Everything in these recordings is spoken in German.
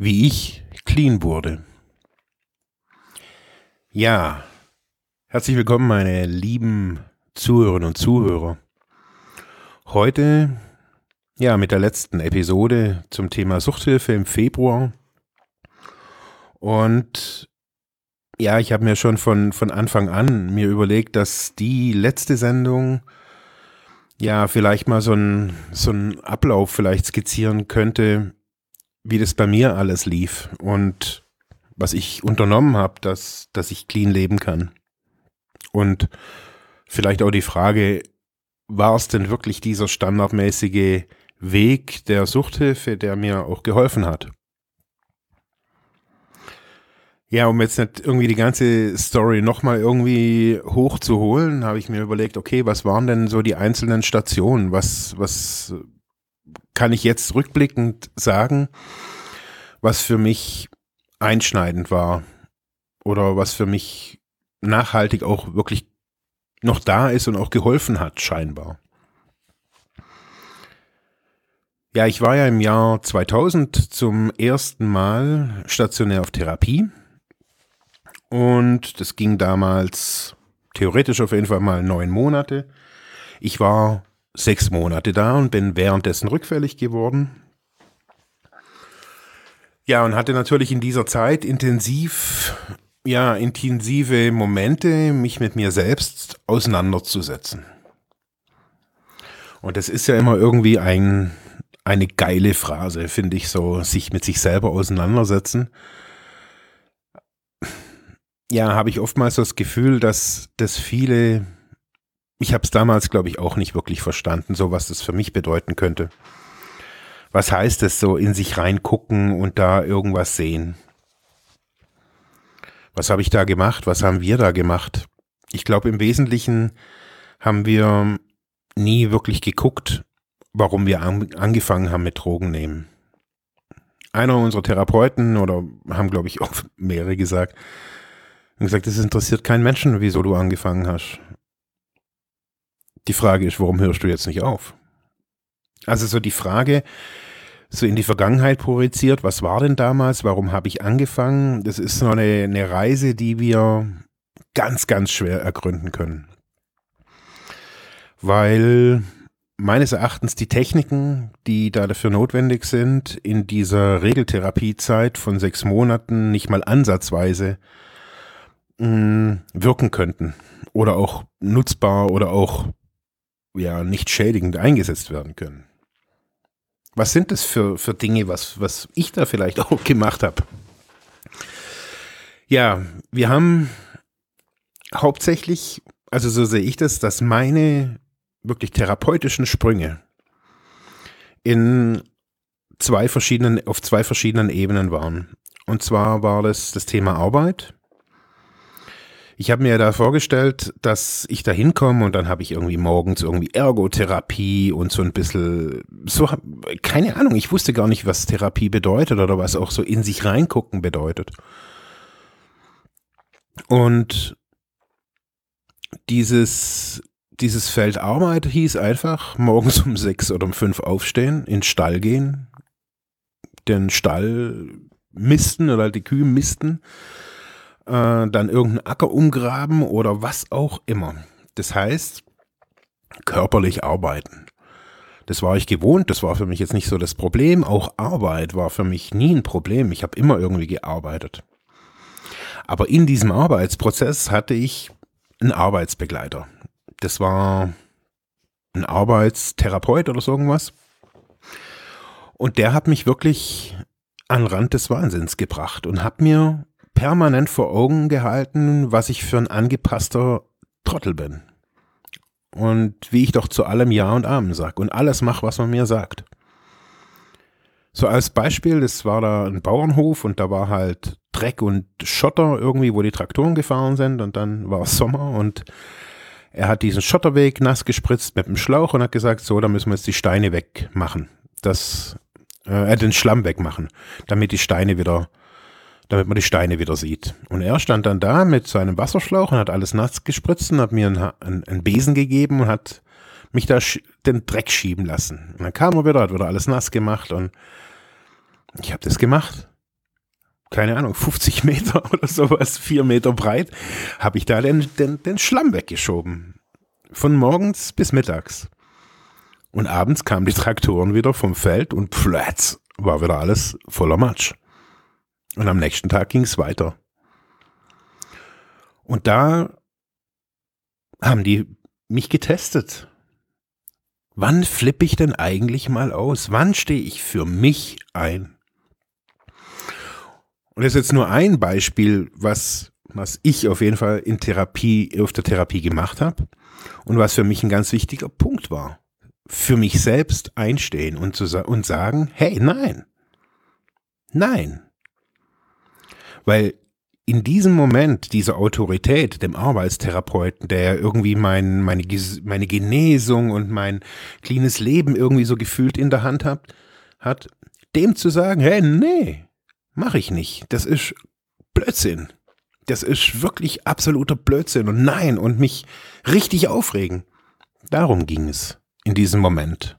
wie ich clean wurde. Ja, Herzlich willkommen, meine lieben Zuhörerinnen und Zuhörer. Heute, ja, mit der letzten Episode zum Thema Suchthilfe im Februar. Und ja, ich habe mir schon von, von Anfang an mir überlegt, dass die letzte Sendung ja vielleicht mal so ein, so ein Ablauf vielleicht skizzieren könnte, wie das bei mir alles lief und was ich unternommen habe, dass, dass ich clean leben kann. Und vielleicht auch die Frage, war es denn wirklich dieser standardmäßige Weg der Suchthilfe, der mir auch geholfen hat? Ja, um jetzt nicht irgendwie die ganze Story nochmal irgendwie hochzuholen, habe ich mir überlegt, okay, was waren denn so die einzelnen Stationen? Was, was kann ich jetzt rückblickend sagen, was für mich einschneidend war? Oder was für mich nachhaltig auch wirklich noch da ist und auch geholfen hat, scheinbar. Ja, ich war ja im Jahr 2000 zum ersten Mal stationär auf Therapie. Und das ging damals theoretisch auf jeden Fall mal neun Monate. Ich war sechs Monate da und bin währenddessen rückfällig geworden. Ja, und hatte natürlich in dieser Zeit intensiv ja, intensive Momente, mich mit mir selbst auseinanderzusetzen. Und das ist ja immer irgendwie ein, eine geile Phrase, finde ich so, sich mit sich selber auseinandersetzen. Ja, habe ich oftmals das Gefühl, dass das viele, ich habe es damals, glaube ich, auch nicht wirklich verstanden, so was das für mich bedeuten könnte. Was heißt es so, in sich reingucken und da irgendwas sehen? Was habe ich da gemacht? Was haben wir da gemacht? Ich glaube, im Wesentlichen haben wir nie wirklich geguckt, warum wir an, angefangen haben mit Drogen nehmen. Einer unserer Therapeuten oder haben, glaube ich, auch mehrere gesagt, haben gesagt, es interessiert keinen Menschen, wieso du angefangen hast. Die Frage ist, warum hörst du jetzt nicht auf? Also so die Frage, so in die Vergangenheit projiziert. Was war denn damals? Warum habe ich angefangen? Das ist so eine, eine Reise, die wir ganz, ganz schwer ergründen können. Weil meines Erachtens die Techniken, die da dafür notwendig sind, in dieser Regeltherapiezeit von sechs Monaten nicht mal ansatzweise mh, mm, wirken könnten oder auch nutzbar oder auch ja nicht schädigend eingesetzt werden können. Was sind das für, für Dinge, was, was ich da vielleicht auch gemacht habe? Ja, wir haben hauptsächlich, also so sehe ich das, dass meine wirklich therapeutischen Sprünge in zwei verschiedenen, auf zwei verschiedenen Ebenen waren. Und zwar war das das Thema Arbeit ich habe mir da vorgestellt, dass ich da hinkomme und dann habe ich irgendwie morgens irgendwie Ergotherapie und so ein bisschen, so, keine Ahnung, ich wusste gar nicht, was Therapie bedeutet oder was auch so in sich reingucken bedeutet. Und dieses, dieses Feld Arbeit hieß einfach morgens um sechs oder um fünf aufstehen, in den Stall gehen, den Stall misten oder die Kühe misten äh, dann irgendeinen Acker umgraben oder was auch immer. Das heißt, körperlich arbeiten. Das war ich gewohnt, das war für mich jetzt nicht so das Problem. Auch Arbeit war für mich nie ein Problem. Ich habe immer irgendwie gearbeitet. Aber in diesem Arbeitsprozess hatte ich einen Arbeitsbegleiter. Das war ein Arbeitstherapeut oder so irgendwas. Und der hat mich wirklich an Rand des Wahnsinns gebracht und hat mir permanent vor Augen gehalten, was ich für ein angepasster Trottel bin. Und wie ich doch zu allem Ja und Amen sag und alles mach, was man mir sagt. So als Beispiel, das war da ein Bauernhof und da war halt Dreck und Schotter irgendwie, wo die Traktoren gefahren sind und dann war es Sommer und er hat diesen Schotterweg nass gespritzt mit dem Schlauch und hat gesagt, so, da müssen wir jetzt die Steine wegmachen. Das, äh, den Schlamm wegmachen, damit die Steine wieder, damit man die Steine wieder sieht. Und er stand dann da mit seinem Wasserschlauch und hat alles nass gespritzt und hat mir einen, einen, Besen gegeben und hat mich da den Dreck schieben lassen. Und dann kam er wieder, hat wieder alles nass gemacht und ich habe das gemacht. Keine Ahnung, 50 Meter oder sowas, vier Meter breit, habe ich da den, den, den Schlamm weggeschoben. Von morgens bis mittags. Und abends kamen die Traktoren wieder vom Feld und plätz war wieder alles voller Matsch. Und am nächsten Tag ging es weiter. Und da haben die mich getestet. Wann flippe ich denn eigentlich mal aus? Wann stehe ich für mich ein? Und das ist jetzt nur ein Beispiel, was, was ich auf jeden Fall in Therapie, auf der Therapie gemacht habe und was für mich ein ganz wichtiger Punkt war. Für mich selbst einstehen und, zu, und sagen, hey, nein. Nein. Weil in diesem Moment diese Autorität dem Arbeitstherapeuten, der irgendwie mein, meine, meine Genesung und mein cleanes Leben irgendwie so gefühlt in der Hand hat, hat, dem zu sagen, hey, nee, Mache ich nicht. Das ist Blödsinn. Das ist wirklich absoluter Blödsinn und nein und mich richtig aufregen. Darum ging es in diesem Moment.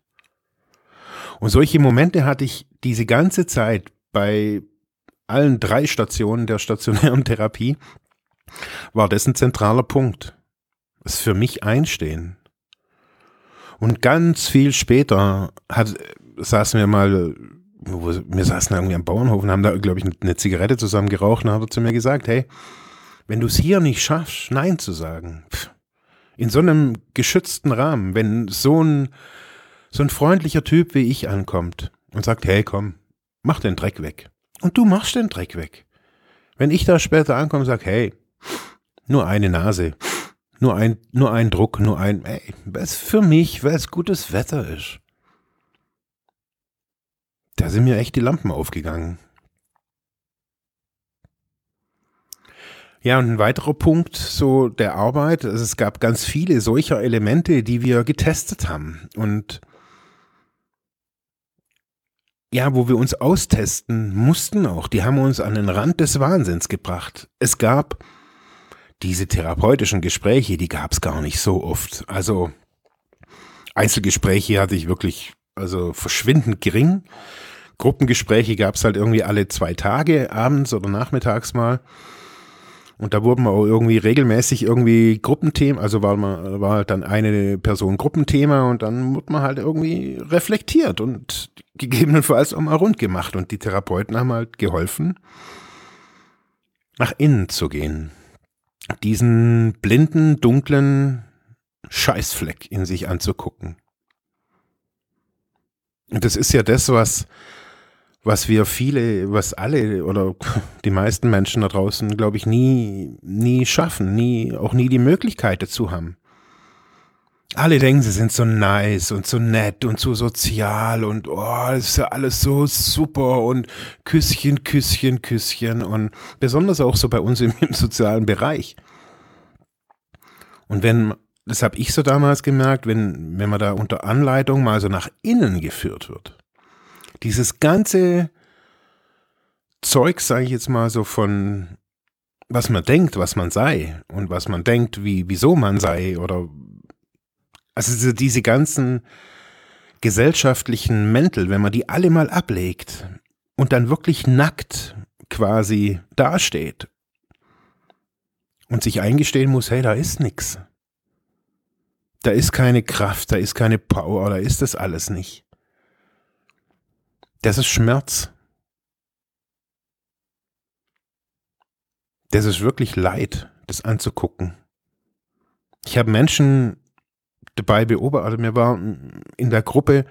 Und solche Momente hatte ich diese ganze Zeit bei allen drei Stationen der stationären Therapie, war das ein zentraler Punkt. Das für mich einstehen. Und ganz viel später hat, saßen wir mal wir saßen irgendwie am Bauernhof und haben da, glaube ich, eine Zigarette zusammen geraucht und hat er zu mir gesagt, hey, wenn du es hier nicht schaffst, Nein zu sagen, in so einem geschützten Rahmen, wenn so ein, so ein freundlicher Typ wie ich ankommt und sagt, hey, komm, mach den Dreck weg. Und du machst den Dreck weg. Wenn ich da später ankomme und sage, hey, nur eine Nase, nur ein, nur ein Druck, nur ein, ey, was für mich, weil es gutes Wetter ist. Da sind mir echt die Lampen aufgegangen. Ja, und ein weiterer Punkt so der Arbeit, also es gab ganz viele solcher Elemente, die wir getestet haben und ja, wo wir uns austesten mussten auch, die haben uns an den Rand des Wahnsinns gebracht. Es gab diese therapeutischen Gespräche, die gab es gar nicht so oft. Also Einzelgespräche hatte ich wirklich also verschwindend gering. Gruppengespräche gab es halt irgendwie alle zwei Tage, abends oder nachmittags mal. Und da wurden wir auch irgendwie regelmäßig irgendwie Gruppenthemen, also war, man, war halt dann eine Person Gruppenthema und dann wurde man halt irgendwie reflektiert und gegebenenfalls auch mal rund gemacht. Und die Therapeuten haben halt geholfen, nach innen zu gehen. Diesen blinden, dunklen Scheißfleck in sich anzugucken. Und das ist ja das, was, was wir viele, was alle oder die meisten Menschen da draußen, glaube ich, nie, nie schaffen, nie, auch nie die Möglichkeit dazu haben. Alle denken, sie sind so nice und so nett und so sozial und oh, das ist ja alles so super und Küsschen, Küsschen, Küsschen und besonders auch so bei uns im, im sozialen Bereich. Und wenn das habe ich so damals gemerkt, wenn, wenn man da unter Anleitung mal so nach innen geführt wird. Dieses ganze Zeug, sage ich jetzt mal so von, was man denkt, was man sei und was man denkt, wie, wieso man sei oder, also diese ganzen gesellschaftlichen Mäntel, wenn man die alle mal ablegt und dann wirklich nackt quasi dasteht und sich eingestehen muss, hey, da ist nichts. Da ist keine Kraft, da ist keine Power, da ist das alles nicht. Das ist Schmerz. Das ist wirklich Leid, das anzugucken. Ich habe Menschen dabei beobachtet, mir war in der Gruppe,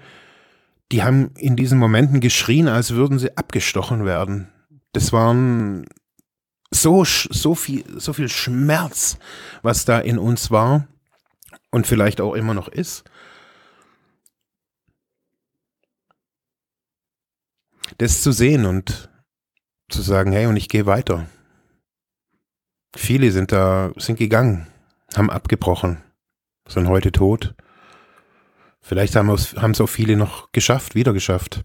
die haben in diesen Momenten geschrien, als würden sie abgestochen werden. Das waren so, so viel, so viel Schmerz, was da in uns war und vielleicht auch immer noch ist. das zu sehen und zu sagen, hey, und ich gehe weiter. Viele sind da, sind gegangen, haben abgebrochen, sind heute tot. Vielleicht haben es, auch viele noch geschafft, wieder geschafft.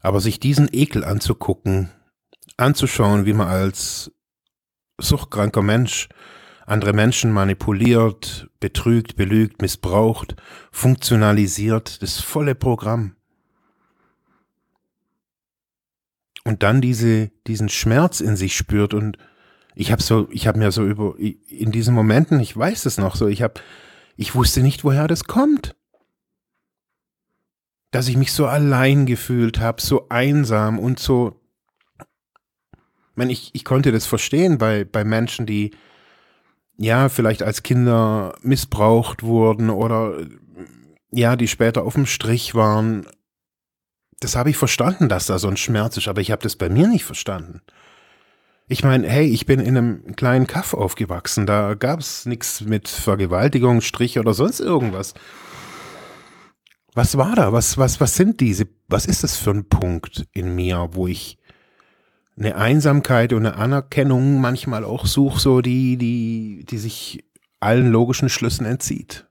Aber sich diesen Ekel anzugucken, anzuschauen, wie man als suchtkranker Mensch andere Menschen manipuliert, betrügt, belügt, missbraucht, funktionalisiert, das volle Programm. Und dann diese, diesen Schmerz in sich spürt und ich habe so, ich habe mir so über, in diesen Momenten, ich weiß es noch so, ich habe, ich wusste nicht, woher das kommt. Dass ich mich so allein gefühlt habe, so einsam und so. Ich, meine, ich, ich konnte das verstehen bei, bei Menschen, die, ja, vielleicht als Kinder missbraucht wurden oder ja, die später auf dem Strich waren. Das habe ich verstanden, dass da so ein Schmerz ist, aber ich habe das bei mir nicht verstanden. Ich meine, hey, ich bin in einem kleinen Kaff aufgewachsen, da gab es nichts mit Vergewaltigung, Strich oder sonst irgendwas. Was war da? Was, was, was sind diese, was ist das für ein Punkt in mir, wo ich eine Einsamkeit und eine Anerkennung manchmal auch suche, so die, die, die sich allen logischen Schlüssen entzieht.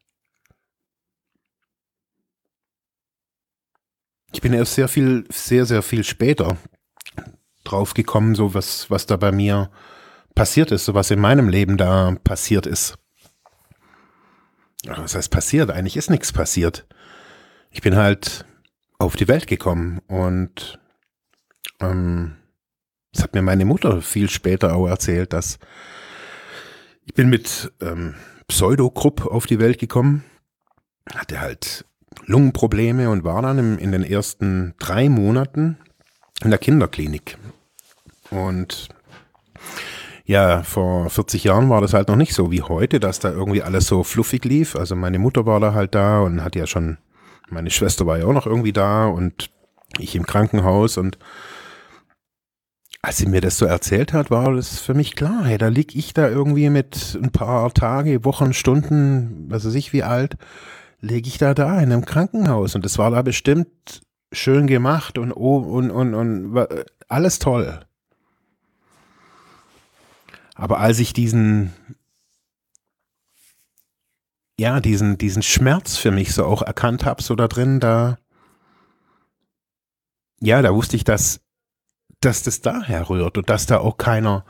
Ich bin erst sehr viel, sehr, sehr viel später drauf gekommen, so was, was da bei mir passiert ist, so was in meinem Leben da passiert ist. Was heißt passiert? Eigentlich ist nichts passiert. Ich bin halt auf die Welt gekommen und ähm, das hat mir meine Mutter viel später auch erzählt, dass ich bin mit ähm, Pseudogrupp auf die Welt gekommen, hatte halt Lungenprobleme und war dann im, in den ersten drei Monaten in der Kinderklinik. Und ja, vor 40 Jahren war das halt noch nicht so wie heute, dass da irgendwie alles so fluffig lief. Also meine Mutter war da halt da und hat ja schon, meine Schwester war ja auch noch irgendwie da und ich im Krankenhaus und als sie mir das so erzählt hat, war das für mich klar. Hey, da lieg ich da irgendwie mit ein paar Tage, Wochen, Stunden, was weiß ich wie alt, lege ich da da in einem Krankenhaus. Und das war da bestimmt schön gemacht und, und, und, und alles toll. Aber als ich diesen, ja, diesen, diesen Schmerz für mich so auch erkannt habe, so da drin, da, ja, da wusste ich, dass dass das daher rührt und dass da auch keiner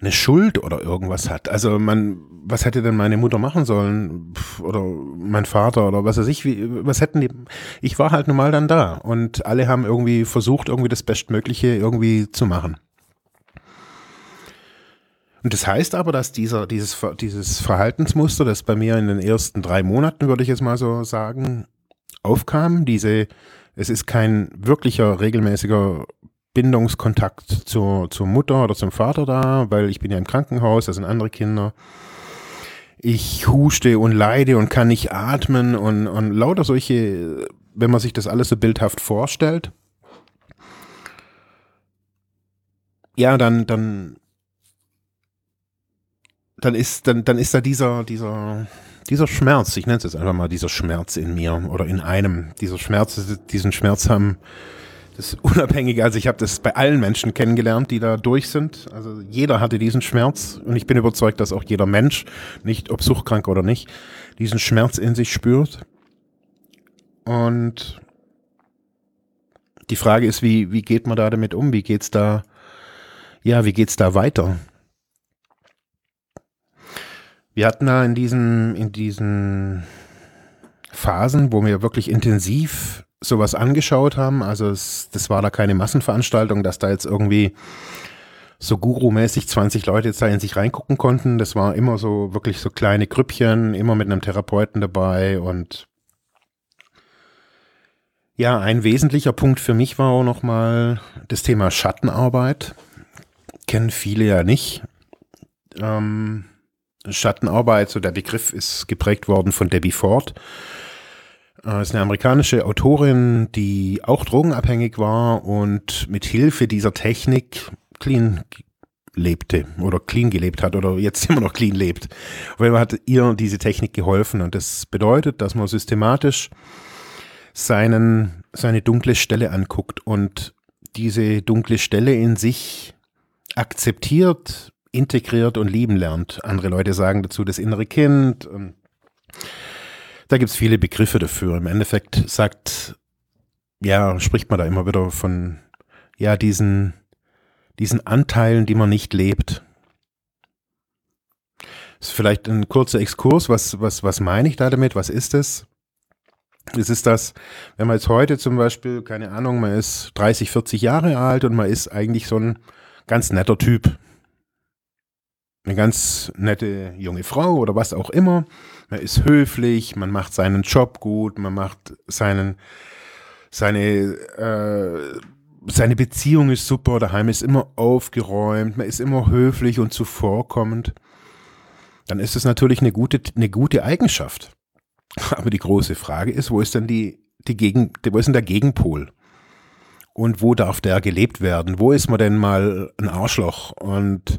eine Schuld oder irgendwas hat. Also man, was hätte denn meine Mutter machen sollen oder mein Vater oder was weiß ich, wie, was hätten die? Ich war halt nun mal dann da und alle haben irgendwie versucht, irgendwie das Bestmögliche irgendwie zu machen. Und das heißt aber, dass dieser, dieses, dieses Verhaltensmuster, das bei mir in den ersten drei Monaten, würde ich jetzt mal so sagen, aufkam, diese, es ist kein wirklicher regelmäßiger Bindungskontakt zur, zur Mutter oder zum Vater da, weil ich bin ja im Krankenhaus, da sind andere Kinder. Ich huste und leide und kann nicht atmen und, und lauter solche, wenn man sich das alles so bildhaft vorstellt. Ja, dann, dann, dann ist, dann, dann ist da dieser, dieser, dieser Schmerz, ich nenne es jetzt einfach mal dieser Schmerz in mir oder in einem, dieser Schmerz, diesen Schmerz haben, das unabhängig, also ich habe das bei allen Menschen kennengelernt, die da durch sind. Also jeder hatte diesen Schmerz und ich bin überzeugt, dass auch jeder Mensch, nicht ob suchtkrank oder nicht, diesen Schmerz in sich spürt. Und die Frage ist, wie, wie geht man da damit um? Wie geht's da, ja, wie geht's da weiter? Wir hatten da in diesen, in diesen Phasen, wo wir wirklich intensiv sowas angeschaut haben. Also es, das war da keine Massenveranstaltung, dass da jetzt irgendwie so Guru-mäßig 20 Leute jetzt da in sich reingucken konnten. Das war immer so wirklich so kleine Grüppchen, immer mit einem Therapeuten dabei und ja, ein wesentlicher Punkt für mich war auch nochmal das Thema Schattenarbeit. Kennen viele ja nicht. Ähm, Schattenarbeit, so der Begriff ist geprägt worden von Debbie Ford. Äh, ist eine amerikanische Autorin, die auch drogenabhängig war und mit Hilfe dieser Technik clean lebte oder clean gelebt hat oder jetzt immer noch clean lebt. Weil hat ihr diese Technik geholfen und das bedeutet, dass man systematisch seinen seine dunkle Stelle anguckt und diese dunkle Stelle in sich akzeptiert, integriert und lieben lernt. Andere Leute sagen dazu das innere Kind. da gibt es viele Begriffe dafür. Im Endeffekt sagt, ja, spricht man da immer wieder von, ja, diesen, diesen Anteilen, die man nicht lebt. Das ist vielleicht ein kurzer Exkurs. Was, was, was meine ich da damit? Was ist es? Es ist das, wenn man jetzt heute zum Beispiel, keine Ahnung, man ist 30, 40 Jahre alt und man ist eigentlich so ein ganz netter Typ. Eine ganz nette junge Frau oder was auch immer. Man ist höflich, man macht seinen Job gut, man macht seinen, seine, äh, seine Beziehung ist super, daheim ist immer aufgeräumt, man ist immer höflich und zuvorkommend. Dann ist es natürlich eine gute, eine gute Eigenschaft. Aber die große Frage ist, wo ist denn die, die Gegen, wo ist denn der Gegenpol? Und wo darf der gelebt werden? Wo ist man denn mal ein Arschloch und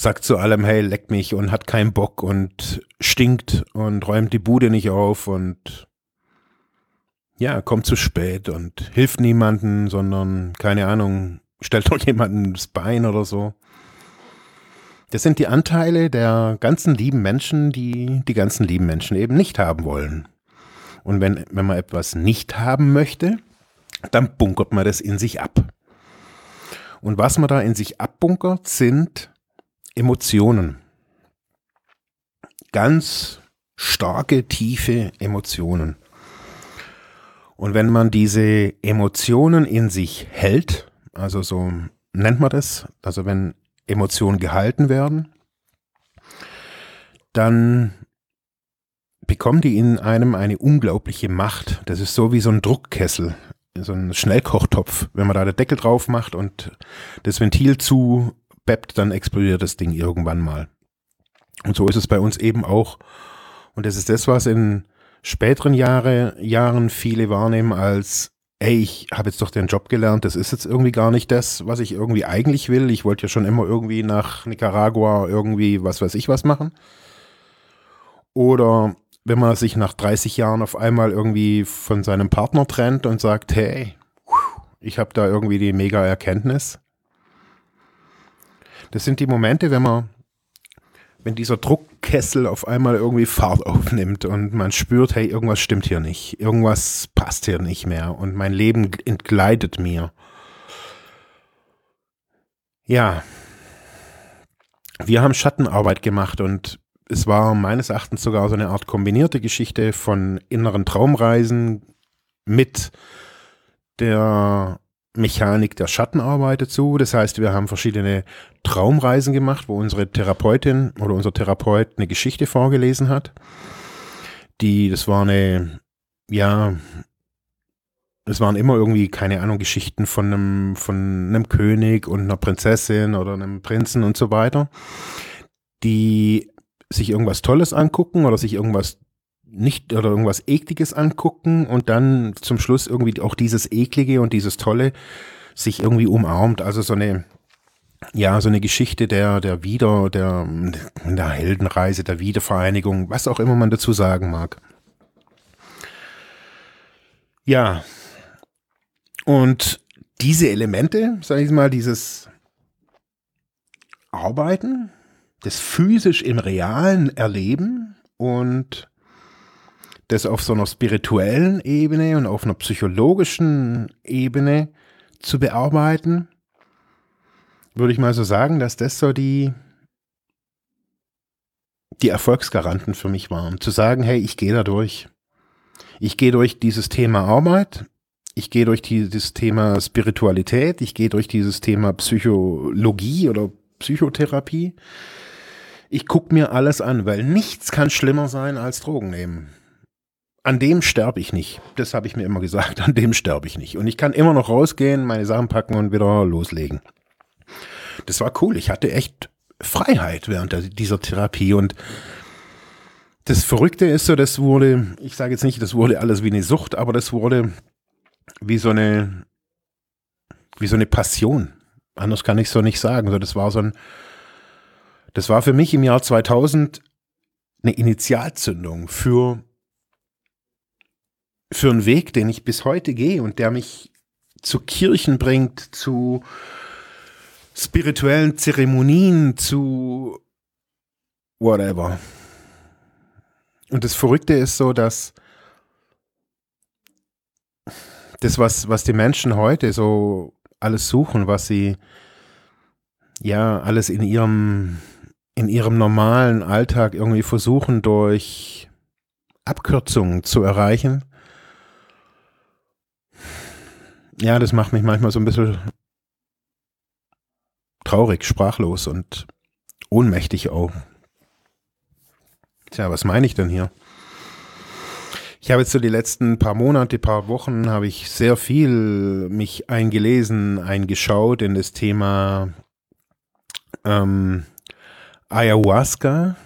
sagt zu allem, hey, leck mich und hat keinen Bock und stinkt und räumt die Bude nicht auf und ja, kommt zu spät und hilft niemanden, sondern, keine Ahnung, stellt doch jemanden das Bein oder so. Das sind die Anteile der ganzen lieben Menschen, die die ganzen lieben Menschen eben nicht haben wollen. Und wenn, wenn man etwas nicht haben möchte, dann bunkert man das in sich ab. Und was man da in sich abbunkert, sind Emotionen. Ganz starke, tiefe Emotionen. Und wenn man diese Emotionen in sich hält, also so nennt man das, also wenn Emotionen gehalten werden, dann bekommen die in einem eine unglaubliche Macht. Das ist so wie so ein Druckkessel, so ein Schnellkochtopf. Wenn man da den Deckel drauf macht und das Ventil zu beppt, dann explodiert das Ding irgendwann mal. Und so ist es bei uns eben auch. Und das ist das, was in späteren Jahre, Jahren viele wahrnehmen als ey, ich habe jetzt doch den Job gelernt, das ist jetzt irgendwie gar nicht das, was ich irgendwie eigentlich will. Ich wollte ja schon immer irgendwie nach Nicaragua irgendwie was weiß ich was machen. Oder wenn man sich nach 30 Jahren auf einmal irgendwie von seinem Partner trennt und sagt, hey, ich habe da irgendwie die mega Erkenntnis. Das sind die Momente, wenn man wenn dieser Druckkessel auf einmal irgendwie Fahrt aufnimmt und man spürt, hey, irgendwas stimmt hier nicht, irgendwas passt hier nicht mehr und mein Leben entgleitet mir. Ja, wir haben Schattenarbeit gemacht und es war meines Erachtens sogar so eine Art kombinierte Geschichte von inneren Traumreisen mit der Mechanik der Schattenarbeit dazu. Das heißt, wir haben verschiedene Traumreisen gemacht, wo unsere Therapeutin oder unser Therapeut eine Geschichte vorgelesen hat. Die, das war eine, ja, es waren immer irgendwie, keine Ahnung, Geschichten von einem, von einem König und einer Prinzessin oder einem Prinzen und so weiter, die sich irgendwas Tolles angucken oder sich irgendwas nicht oder irgendwas Ekliges angucken und dann zum Schluss irgendwie auch dieses Eklige und dieses Tolle sich irgendwie umarmt. Also so eine, ja, so eine Geschichte der, der Wieder, der, der Heldenreise, der Wiedervereinigung, was auch immer man dazu sagen mag. Ja. Und diese Elemente, sage ich mal, dieses Arbeiten, das physisch im realen Erleben und das auf so einer spirituellen Ebene und auf einer psychologischen Ebene zu bearbeiten, würde ich mal so sagen, dass das so die, die Erfolgsgaranten für mich waren. Zu sagen, hey, ich gehe da durch. Ich gehe durch dieses Thema Arbeit, ich gehe durch dieses Thema Spiritualität, ich gehe durch dieses Thema Psychologie oder Psychotherapie. Ich gucke mir alles an, weil nichts kann schlimmer sein als Drogen nehmen an dem sterbe ich nicht. Das habe ich mir immer gesagt. An dem sterbe ich nicht. Und ich kann immer noch rausgehen, meine Sachen packen und wieder loslegen. Das war cool. Ich hatte echt Freiheit während dieser Therapie. Und das Verrückte ist so, das wurde, ich sage jetzt nicht, das wurde alles wie eine Sucht, aber das wurde wie so eine, wie so eine Passion. Anders kann ich es so nicht sagen. So, das war so ein, das war für mich im Jahr 2000 eine Initialzündung für für einen Weg, den ich bis heute gehe und der mich zu Kirchen bringt, zu spirituellen Zeremonien, zu whatever. Und das Verrückte ist so, dass das, was, was die Menschen heute so alles suchen, was sie ja alles in ihrem, in ihrem normalen Alltag irgendwie versuchen, durch Abkürzungen zu erreichen. Ja, das macht mich manchmal so ein bisschen traurig, sprachlos und ohnmächtig auch. Tja, was meine ich denn hier? Ich habe jetzt so die letzten paar Monate, paar Wochen, habe ich sehr viel mich eingelesen, eingeschaut in das Thema ähm, Ayahuasca.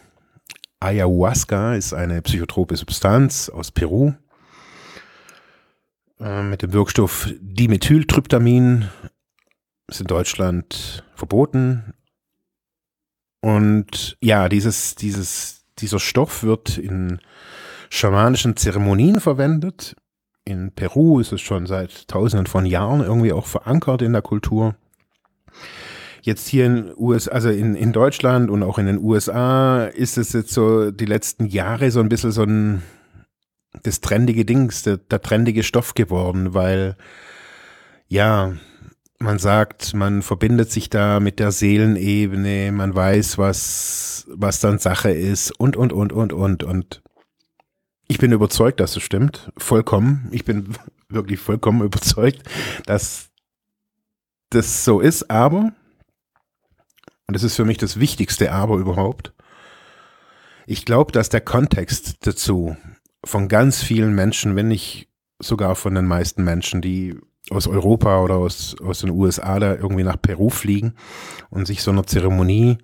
Ayahuasca ist eine psychotrope Substanz aus Peru äh, mit dem Wirkstoff Dimethyltryptamin. Ist in Deutschland verboten. Und ja, dieses, dieses, dieser Stoff wird in schamanischen Zeremonien verwendet. In Peru ist es schon seit tausenden von Jahren irgendwie auch verankert in der Kultur. Jetzt hier in US, also in, in Deutschland und auch in den USA ist es jetzt so die letzten Jahre so ein bisschen so ein das trendige Dings, der, der trendige Stoff geworden, weil ja, man sagt, man verbindet sich da mit der Seelenebene, man weiß, was, was dann Sache ist und, und, und, und, und, und. Ich bin überzeugt, dass es stimmt. Vollkommen. Ich bin wirklich vollkommen überzeugt, dass das so ist. Aber, und das ist für mich das wichtigste Aber überhaupt, ich glaube, dass der Kontext dazu von ganz vielen Menschen, wenn nicht sogar von den meisten Menschen, die aus Europa oder aus, aus den USA da irgendwie nach Peru fliegen und sich so einer Zeremonie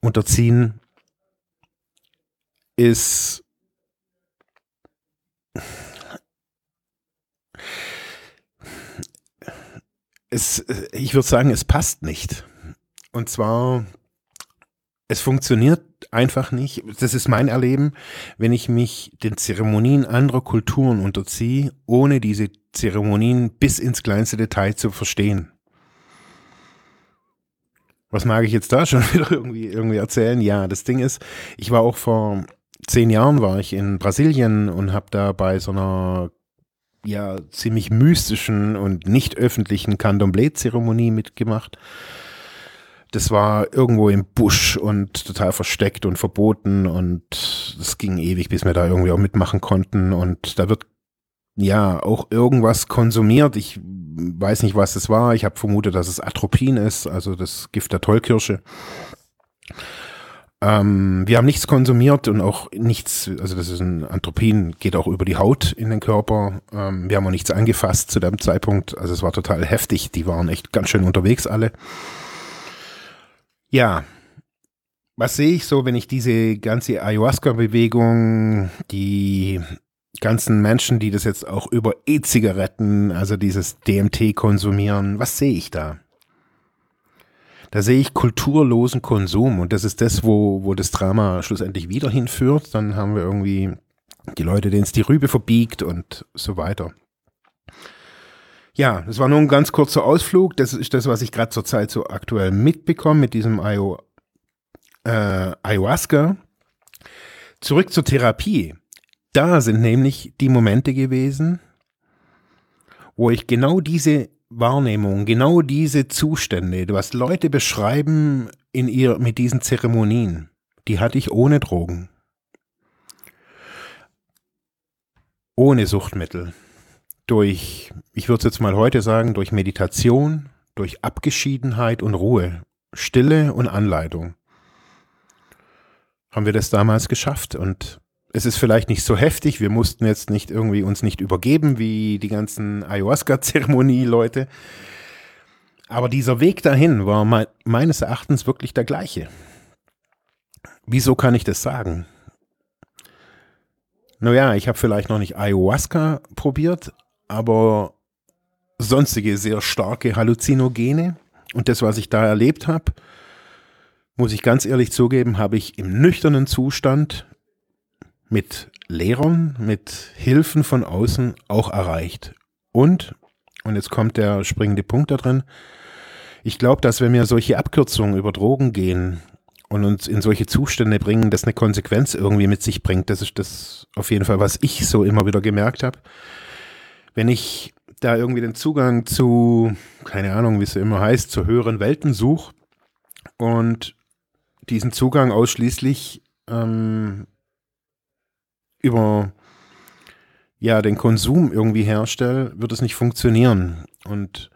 unterziehen, ist es, ich würde sagen, es passt nicht. Und zwar, es funktioniert einfach nicht. Das ist mein Erleben, wenn ich mich den Zeremonien anderer Kulturen unterziehe, ohne diese Zeremonien bis ins kleinste Detail zu verstehen. Was mag ich jetzt da schon wieder irgendwie, irgendwie erzählen? Ja, das Ding ist, ich war auch vor zehn Jahren war ich in Brasilien und habe da bei so einer ja ziemlich mystischen und nicht öffentlichen Candomblé-Zeremonie mitgemacht. Das war irgendwo im Busch und total versteckt und verboten und es ging ewig, bis wir da irgendwie auch mitmachen konnten und da wird ja auch irgendwas konsumiert. Ich weiß nicht, was es war. Ich habe vermutet, dass es Atropin ist, also das Gift der Tollkirsche. Ähm, wir haben nichts konsumiert und auch nichts, also das ist ein Anthropin, geht auch über die Haut in den Körper. Ähm, wir haben auch nichts angefasst zu dem Zeitpunkt. Also es war total heftig. Die waren echt ganz schön unterwegs alle. Ja, was sehe ich so, wenn ich diese ganze Ayahuasca-Bewegung, die ganzen Menschen, die das jetzt auch über E-Zigaretten, also dieses DMT konsumieren, was sehe ich da? da sehe ich kulturlosen Konsum und das ist das, wo, wo das Drama schlussendlich wieder hinführt. Dann haben wir irgendwie die Leute, denen es die Rübe verbiegt und so weiter. Ja, das war nur ein ganz kurzer Ausflug. Das ist das, was ich gerade zurzeit so aktuell mitbekomme mit diesem Ayo, äh, Ayahuasca. Zurück zur Therapie. Da sind nämlich die Momente gewesen, wo ich genau diese Wahrnehmung, genau diese Zustände, was Leute beschreiben in ihr, mit diesen Zeremonien, die hatte ich ohne Drogen. Ohne Suchtmittel. Durch, ich würde es jetzt mal heute sagen, durch Meditation, durch Abgeschiedenheit und Ruhe, Stille und Anleitung. Haben wir das damals geschafft und es ist vielleicht nicht so heftig. Wir mussten jetzt nicht irgendwie uns nicht übergeben wie die ganzen Ayahuasca-Zeremonie-Leute. Aber dieser Weg dahin war me meines Erachtens wirklich der gleiche. Wieso kann ich das sagen? Naja, ich habe vielleicht noch nicht Ayahuasca probiert, aber sonstige sehr starke Halluzinogene. Und das, was ich da erlebt habe, muss ich ganz ehrlich zugeben, habe ich im nüchternen Zustand mit Lehrern, mit Hilfen von außen auch erreicht. Und, und jetzt kommt der springende Punkt da drin, ich glaube, dass wenn wir solche Abkürzungen über Drogen gehen und uns in solche Zustände bringen, das eine Konsequenz irgendwie mit sich bringt, das ist das auf jeden Fall, was ich so immer wieder gemerkt habe. Wenn ich da irgendwie den Zugang zu, keine Ahnung, wie es immer heißt, zu höheren Welten suche und diesen Zugang ausschließlich ähm, über ja, den Konsum irgendwie herstelle, wird es nicht funktionieren. Und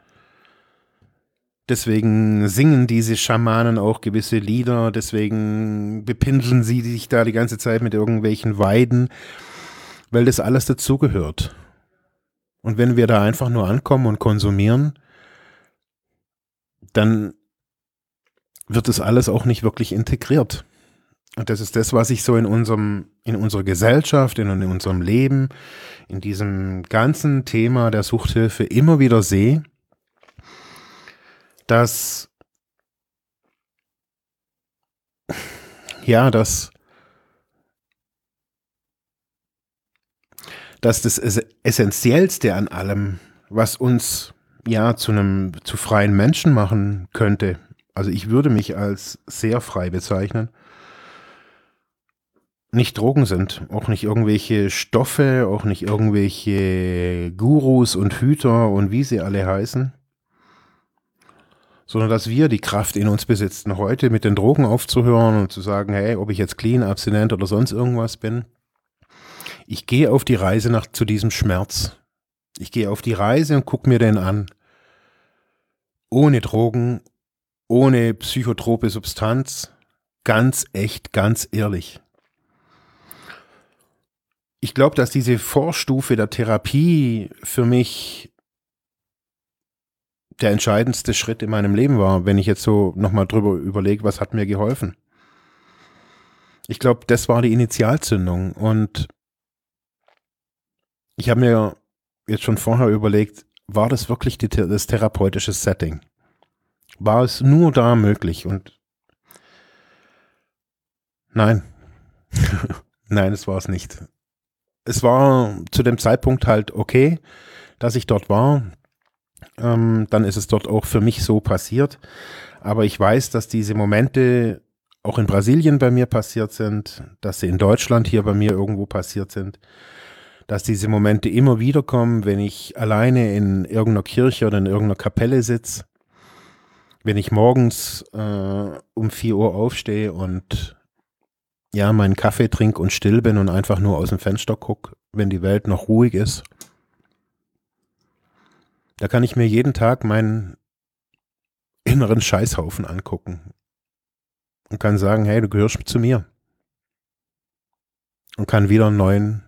deswegen singen diese Schamanen auch gewisse Lieder, deswegen bepinseln sie sich da die ganze Zeit mit irgendwelchen Weiden, weil das alles dazugehört. Und wenn wir da einfach nur ankommen und konsumieren, dann wird das alles auch nicht wirklich integriert. Und das ist das, was ich so in unserem, in unserer Gesellschaft, in, in unserem Leben, in diesem ganzen Thema der Suchthilfe immer wieder sehe, dass, ja, dass, dass das Essentiellste an allem, was uns ja zu einem, zu freien Menschen machen könnte, also ich würde mich als sehr frei bezeichnen, nicht Drogen sind, auch nicht irgendwelche Stoffe, auch nicht irgendwelche Gurus und Hüter und wie sie alle heißen, sondern dass wir die Kraft in uns besitzen, heute mit den Drogen aufzuhören und zu sagen, hey, ob ich jetzt clean, abstinent oder sonst irgendwas bin, ich gehe auf die Reise nach zu diesem Schmerz. Ich gehe auf die Reise und gucke mir den an. Ohne Drogen, ohne psychotrope Substanz, ganz echt, ganz ehrlich ich glaube, dass diese Vorstufe der Therapie für mich der entscheidendste Schritt in meinem Leben war, wenn ich jetzt so nochmal drüber überlege, was hat mir geholfen. Ich glaube, das war die Initialzündung und ich habe mir jetzt schon vorher überlegt, war das wirklich die, das therapeutische Setting? War es nur da möglich? Und nein, nein, es war es nicht es war zu dem Zeitpunkt halt okay, dass ich dort war. Ähm, dann ist es dort auch für mich so passiert. Aber ich weiß, dass diese Momente auch in Brasilien bei mir passiert sind, dass sie in Deutschland hier bei mir irgendwo passiert sind, dass diese Momente immer wieder kommen, wenn ich alleine in irgendeiner Kirche oder in irgendeiner Kapelle sitze, wenn ich morgens äh, um 4 Uhr aufstehe und ja, meinen Kaffee trinke und still bin und einfach nur aus dem Fenster gucke, wenn die Welt noch ruhig ist. Da kann ich mir jeden Tag meinen inneren Scheißhaufen angucken und kann sagen, hey, du gehörst zu mir. Und kann wieder einen neuen,